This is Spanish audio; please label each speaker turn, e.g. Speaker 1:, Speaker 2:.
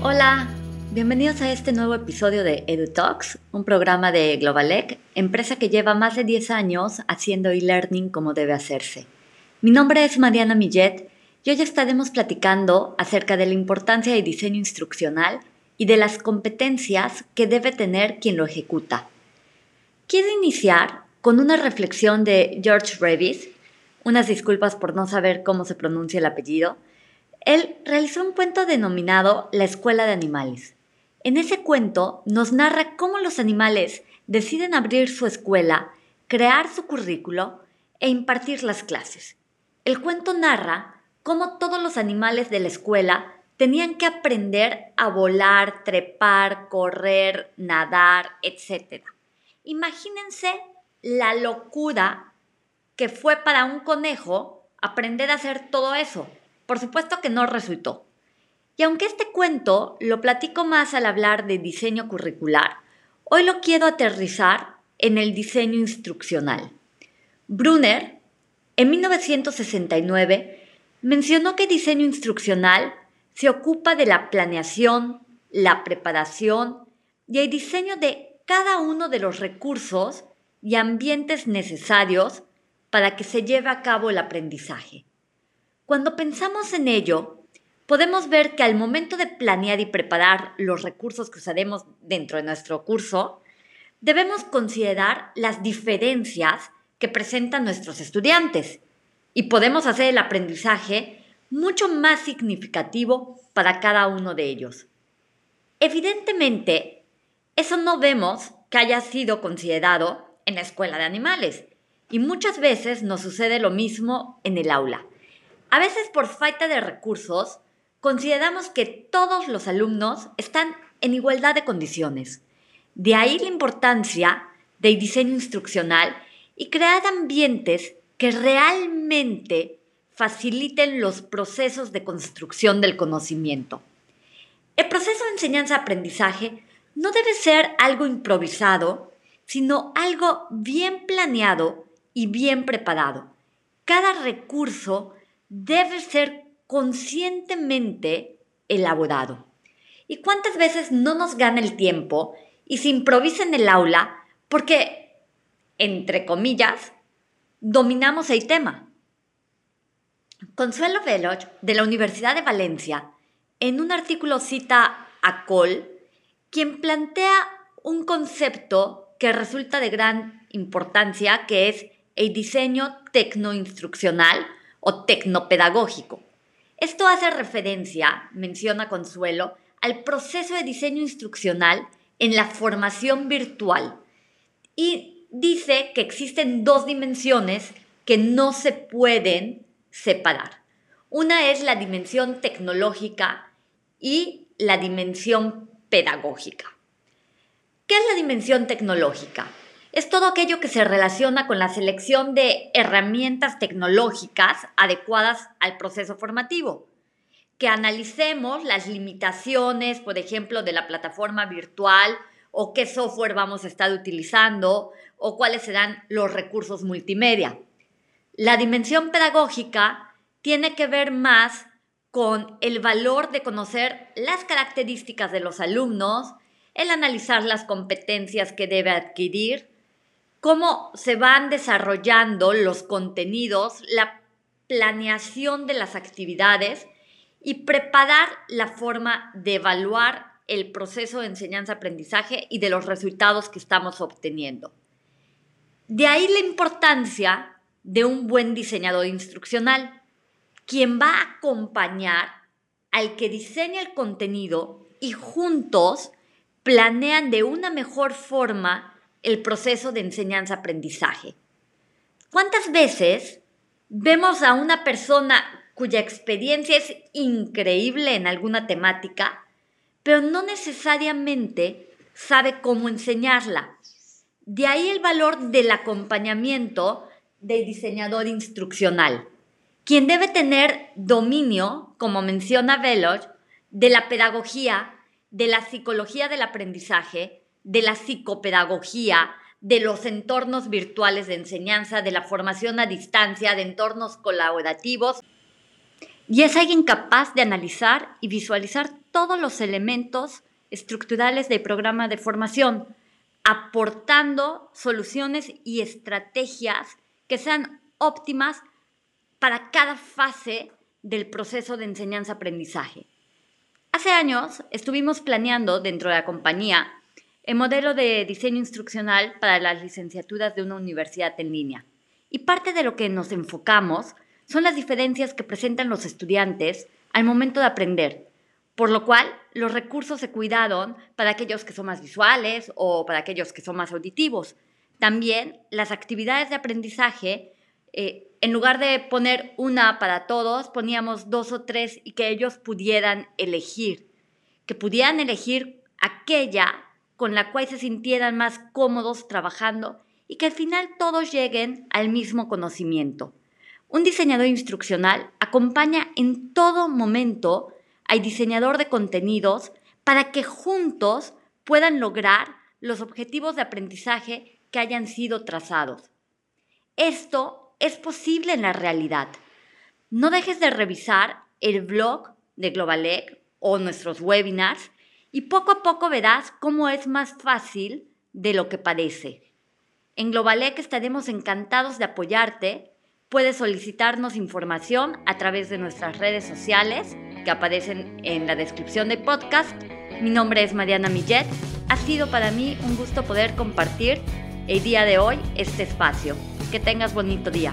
Speaker 1: Hola, bienvenidos a este nuevo episodio de EduTalks, un programa de Globalec, empresa que lleva más de 10 años haciendo e-learning como debe hacerse. Mi nombre es Mariana Millet y hoy estaremos platicando acerca de la importancia del diseño instruccional y de las competencias que debe tener quien lo ejecuta. Quiero iniciar con una reflexión de George Revis, unas disculpas por no saber cómo se pronuncia el apellido, él realizó un cuento denominado La Escuela de Animales. En ese cuento nos narra cómo los animales deciden abrir su escuela, crear su currículo e impartir las clases. El cuento narra cómo todos los animales de la escuela tenían que aprender a volar, trepar, correr, nadar, etc. Imagínense la locura que fue para un conejo aprender a hacer todo eso. Por supuesto que no resultó. Y aunque este cuento lo platico más al hablar de diseño curricular, hoy lo quiero aterrizar en el diseño instruccional. Brunner, en 1969, mencionó que diseño instruccional se ocupa de la planeación, la preparación y el diseño de cada uno de los recursos y ambientes necesarios para que se lleve a cabo el aprendizaje. Cuando pensamos en ello, podemos ver que al momento de planear y preparar los recursos que usaremos dentro de nuestro curso, debemos considerar las diferencias que presentan nuestros estudiantes y podemos hacer el aprendizaje mucho más significativo para cada uno de ellos. Evidentemente, eso no vemos que haya sido considerado en la escuela de animales y muchas veces nos sucede lo mismo en el aula. A veces por falta de recursos, consideramos que todos los alumnos están en igualdad de condiciones. De ahí la importancia del diseño instruccional y crear ambientes que realmente faciliten los procesos de construcción del conocimiento. El proceso de enseñanza-aprendizaje no debe ser algo improvisado, sino algo bien planeado y bien preparado. Cada recurso debe ser conscientemente elaborado. ¿Y cuántas veces no nos gana el tiempo y se improvisa en el aula porque, entre comillas, dominamos el tema? Consuelo Veloch, de la Universidad de Valencia, en un artículo cita a Cole, quien plantea un concepto que resulta de gran importancia, que es el diseño tecnoinstruccional o tecnopedagógico. Esto hace referencia, menciona Consuelo, al proceso de diseño instruccional en la formación virtual y dice que existen dos dimensiones que no se pueden separar. Una es la dimensión tecnológica y la dimensión pedagógica. ¿Qué es la dimensión tecnológica? Es todo aquello que se relaciona con la selección de herramientas tecnológicas adecuadas al proceso formativo. Que analicemos las limitaciones, por ejemplo, de la plataforma virtual o qué software vamos a estar utilizando o cuáles serán los recursos multimedia. La dimensión pedagógica tiene que ver más con el valor de conocer las características de los alumnos, el analizar las competencias que debe adquirir, cómo se van desarrollando los contenidos, la planeación de las actividades y preparar la forma de evaluar el proceso de enseñanza-aprendizaje y de los resultados que estamos obteniendo. De ahí la importancia de un buen diseñador instruccional, quien va a acompañar al que diseña el contenido y juntos planean de una mejor forma el proceso de enseñanza-aprendizaje. ¿Cuántas veces vemos a una persona cuya experiencia es increíble en alguna temática, pero no necesariamente sabe cómo enseñarla? De ahí el valor del acompañamiento del diseñador instruccional, quien debe tener dominio, como menciona Veloch, de la pedagogía, de la psicología del aprendizaje, de la psicopedagogía, de los entornos virtuales de enseñanza, de la formación a distancia, de entornos colaborativos. Y es alguien capaz de analizar y visualizar todos los elementos estructurales del programa de formación, aportando soluciones y estrategias que sean óptimas para cada fase del proceso de enseñanza-aprendizaje. Hace años estuvimos planeando dentro de la compañía el modelo de diseño instruccional para las licenciaturas de una universidad en línea. Y parte de lo que nos enfocamos son las diferencias que presentan los estudiantes al momento de aprender, por lo cual los recursos se cuidaron para aquellos que son más visuales o para aquellos que son más auditivos. También las actividades de aprendizaje, eh, en lugar de poner una para todos, poníamos dos o tres y que ellos pudieran elegir, que pudieran elegir aquella con la cual se sintieran más cómodos trabajando y que al final todos lleguen al mismo conocimiento. Un diseñador instruccional acompaña en todo momento al diseñador de contenidos para que juntos puedan lograr los objetivos de aprendizaje que hayan sido trazados. Esto es posible en la realidad. No dejes de revisar el blog de Globalec o nuestros webinars y poco a poco verás cómo es más fácil de lo que parece. En Globalec estaremos encantados de apoyarte. Puedes solicitarnos información a través de nuestras redes sociales que aparecen en la descripción del podcast. Mi nombre es Mariana Millet. Ha sido para mí un gusto poder compartir el día de hoy este espacio. Que tengas bonito día.